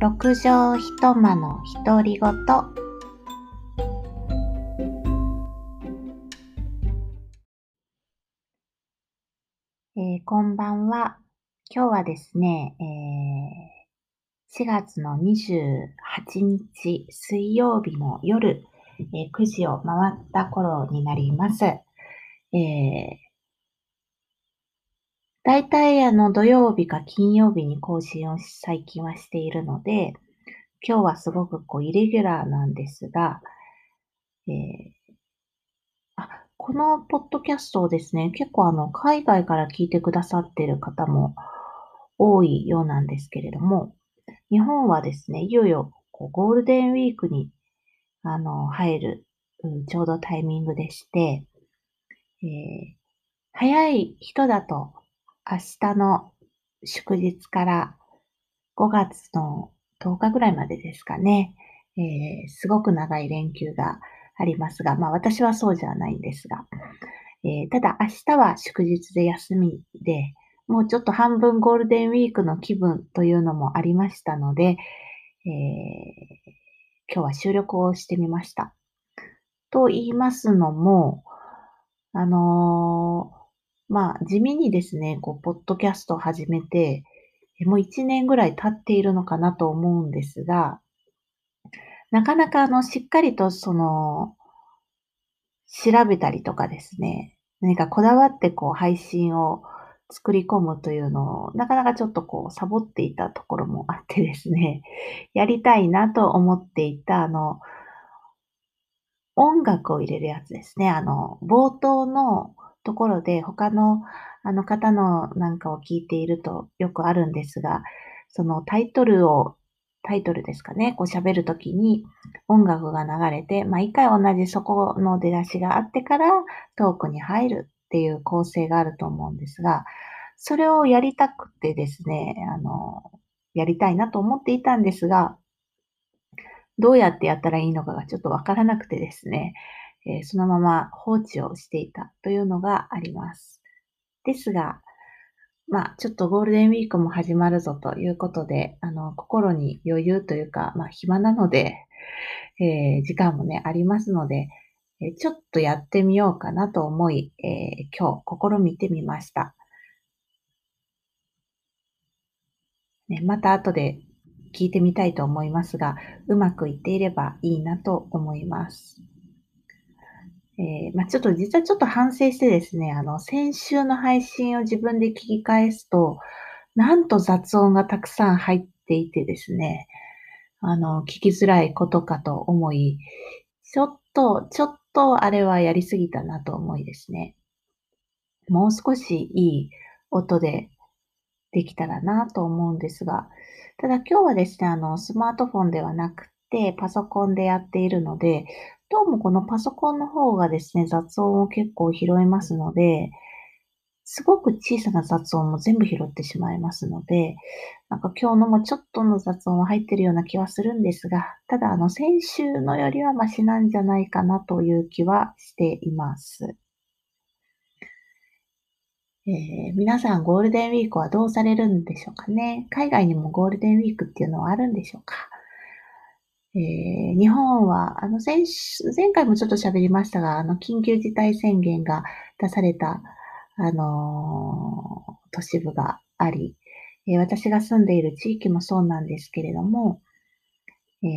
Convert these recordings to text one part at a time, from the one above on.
六畳一間の独り言。えー、こんばんは。今日はですね、えー、4月の28日水曜日の夜、えー、9時を回った頃になります。えー大体あの土曜日か金曜日に更新を最近はしているので、今日はすごくこうイレギュラーなんですが、えー、あ、このポッドキャストをですね、結構あの海外から聞いてくださっている方も多いようなんですけれども、日本はですね、いよいよこうゴールデンウィークにあの入る、うん、ちょうどタイミングでして、えー、早い人だと明日の祝日から5月の10日ぐらいまでですかね、えー、すごく長い連休がありますが、まあ私はそうじゃないんですが、えー、ただ明日は祝日で休みで、もうちょっと半分ゴールデンウィークの気分というのもありましたので、えー、今日は収録をしてみました。と言いますのも、あのーまあ、地味にですね、こう、ポッドキャストを始めて、もう1年ぐらい経っているのかなと思うんですが、なかなかあの、しっかりとその、調べたりとかですね、何かこだわってこう、配信を作り込むというのを、なかなかちょっとこう、サボっていたところもあってですね、やりたいなと思っていた、あの、音楽を入れるやつですね。あの、冒頭のところで、他のあの方のなんかを聞いているとよくあるんですが、そのタイトルを、タイトルですかね、こう喋るときに音楽が流れて、まあ回同じそこの出だしがあってからトークに入るっていう構成があると思うんですが、それをやりたくてですね、あの、やりたいなと思っていたんですが、どうやってやったらいいのかがちょっとわからなくてですね、えそのまま放置をしていたというのがあります。ですが、まあ、ちょっとゴールデンウィークも始まるぞということで、あの、心に余裕というか、まあ、暇なので、えー、時間もね、ありますので、えちょっとやってみようかなと思い、えー、今日試みてみました。ね、また後で聞いてみたいと思いますが、うまくいっていればいいなと思います。えー、まあ、ちょっと実はちょっと反省してですね、あの、先週の配信を自分で聞き返すと、なんと雑音がたくさん入っていてですね、あの、聞きづらいことかと思い、ちょっと、ちょっとあれはやりすぎたなと思いですね。もう少しいい音でできたらなと思うんですが、ただ今日はですね、あの、スマートフォンではなくて、パソコンでやっているので、どうもこのパソコンの方がですね、雑音を結構拾いますので、すごく小さな雑音も全部拾ってしまいますので、なんか今日のもちょっとの雑音は入ってるような気はするんですが、ただあの先週のよりはマシなんじゃないかなという気はしています。えー、皆さんゴールデンウィークはどうされるんでしょうかね？海外にもゴールデンウィークっていうのはあるんでしょうか？えー、日本は、あの前、前回もちょっと喋りましたが、あの、緊急事態宣言が出された、あのー、都市部があり、えー、私が住んでいる地域もそうなんですけれども、えー、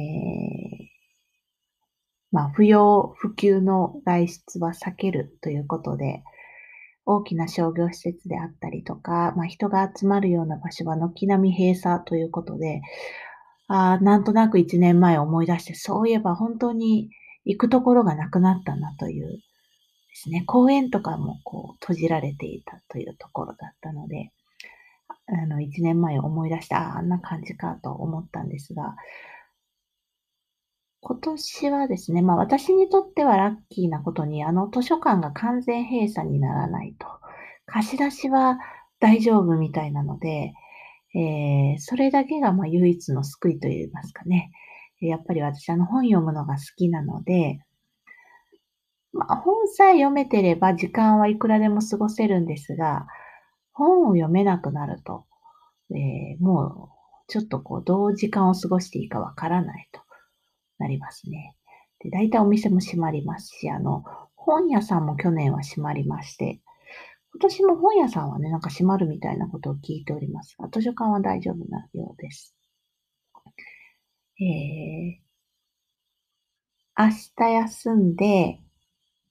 まあ、不要不急の外出は避けるということで、大きな商業施設であったりとか、まあ、人が集まるような場所は軒並み閉鎖ということで、あなんとなく一年前思い出して、そういえば本当に行くところがなくなったなというですね、公園とかもこう閉じられていたというところだったので、あの、一年前思い出して、ああ、あんな感じかと思ったんですが、今年はですね、まあ私にとってはラッキーなことに、あの図書館が完全閉鎖にならないと。貸し出しは大丈夫みたいなので、えー、それだけがま唯一の救いといいますかね。やっぱり私あの本読むのが好きなので、まあ、本さえ読めてれば時間はいくらでも過ごせるんですが、本を読めなくなると、えー、もうちょっとこう、どう時間を過ごしていいかわからないとなりますね。で、大体お店も閉まりますし、あの、本屋さんも去年は閉まりまして、今年も本屋さんはね、なんか閉まるみたいなことを聞いておりますが、図書館は大丈夫なようです。えー、明日休んで、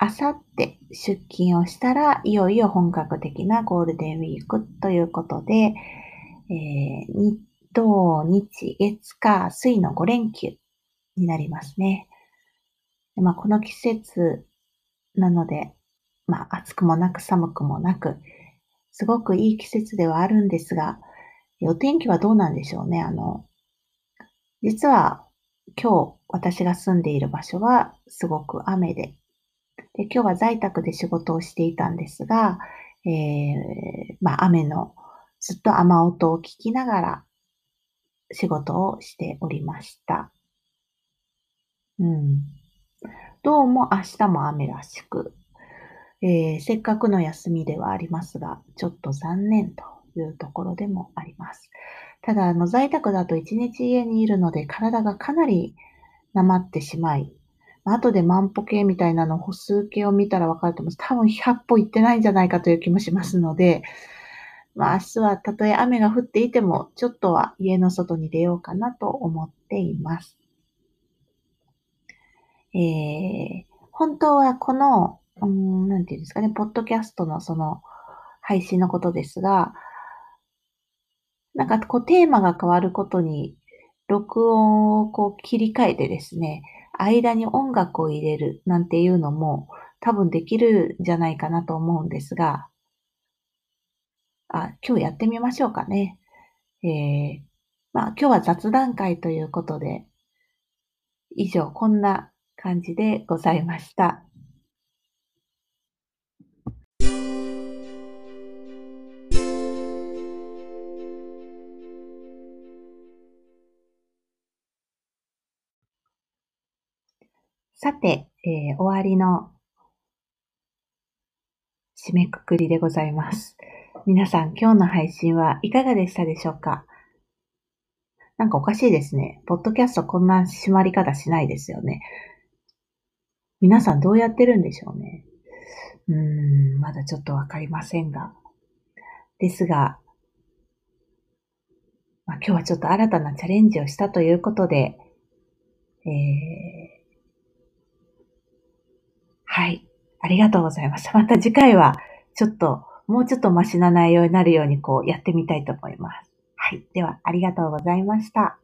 明後日出勤をしたら、いよいよ本格的なゴールデンウィークということで、えー、土、日、月、火、水の5連休になりますね。まあ、この季節なので、まあ、暑くもなく寒くもなく、すごくいい季節ではあるんですが、お天気はどうなんでしょうね。あの、実は今日私が住んでいる場所はすごく雨で、で今日は在宅で仕事をしていたんですが、えー、まあ、雨のずっと雨音を聞きながら仕事をしておりました。うん。どうも明日も雨らしく、えー、せっかくの休みではありますが、ちょっと残念というところでもあります。ただ、あの在宅だと一日家にいるので体がかなりなまってしまい、後で万歩計みたいなの歩数計を見たら分かると思います。多分100歩行ってないんじゃないかという気もしますので、まあ、明日はたとえ雨が降っていても、ちょっとは家の外に出ようかなと思っています。えー、本当はこの、うん、なんていうんですかね、ポッドキャストのその配信のことですが、なんかこうテーマが変わることに、録音をこう切り替えてですね、間に音楽を入れるなんていうのも多分できるんじゃないかなと思うんですが、あ、今日やってみましょうかね。えー、まあ今日は雑談会ということで、以上こんな感じでございました。さて、えー、終わりの締めくくりでございます。皆さん、今日の配信はいかがでしたでしょうか？なんかおかしいですね。ポッドキャストこんな締まり方しないですよね。皆さんどうやってるんでしょうね。うーん、まだちょっとわかりませんが。ですが、まあ、今日はちょっと新たなチャレンジをしたということで、えーはい。ありがとうございます。また次回は、ちょっと、もうちょっとマシな内容になるように、こう、やってみたいと思います。はい。では、ありがとうございました。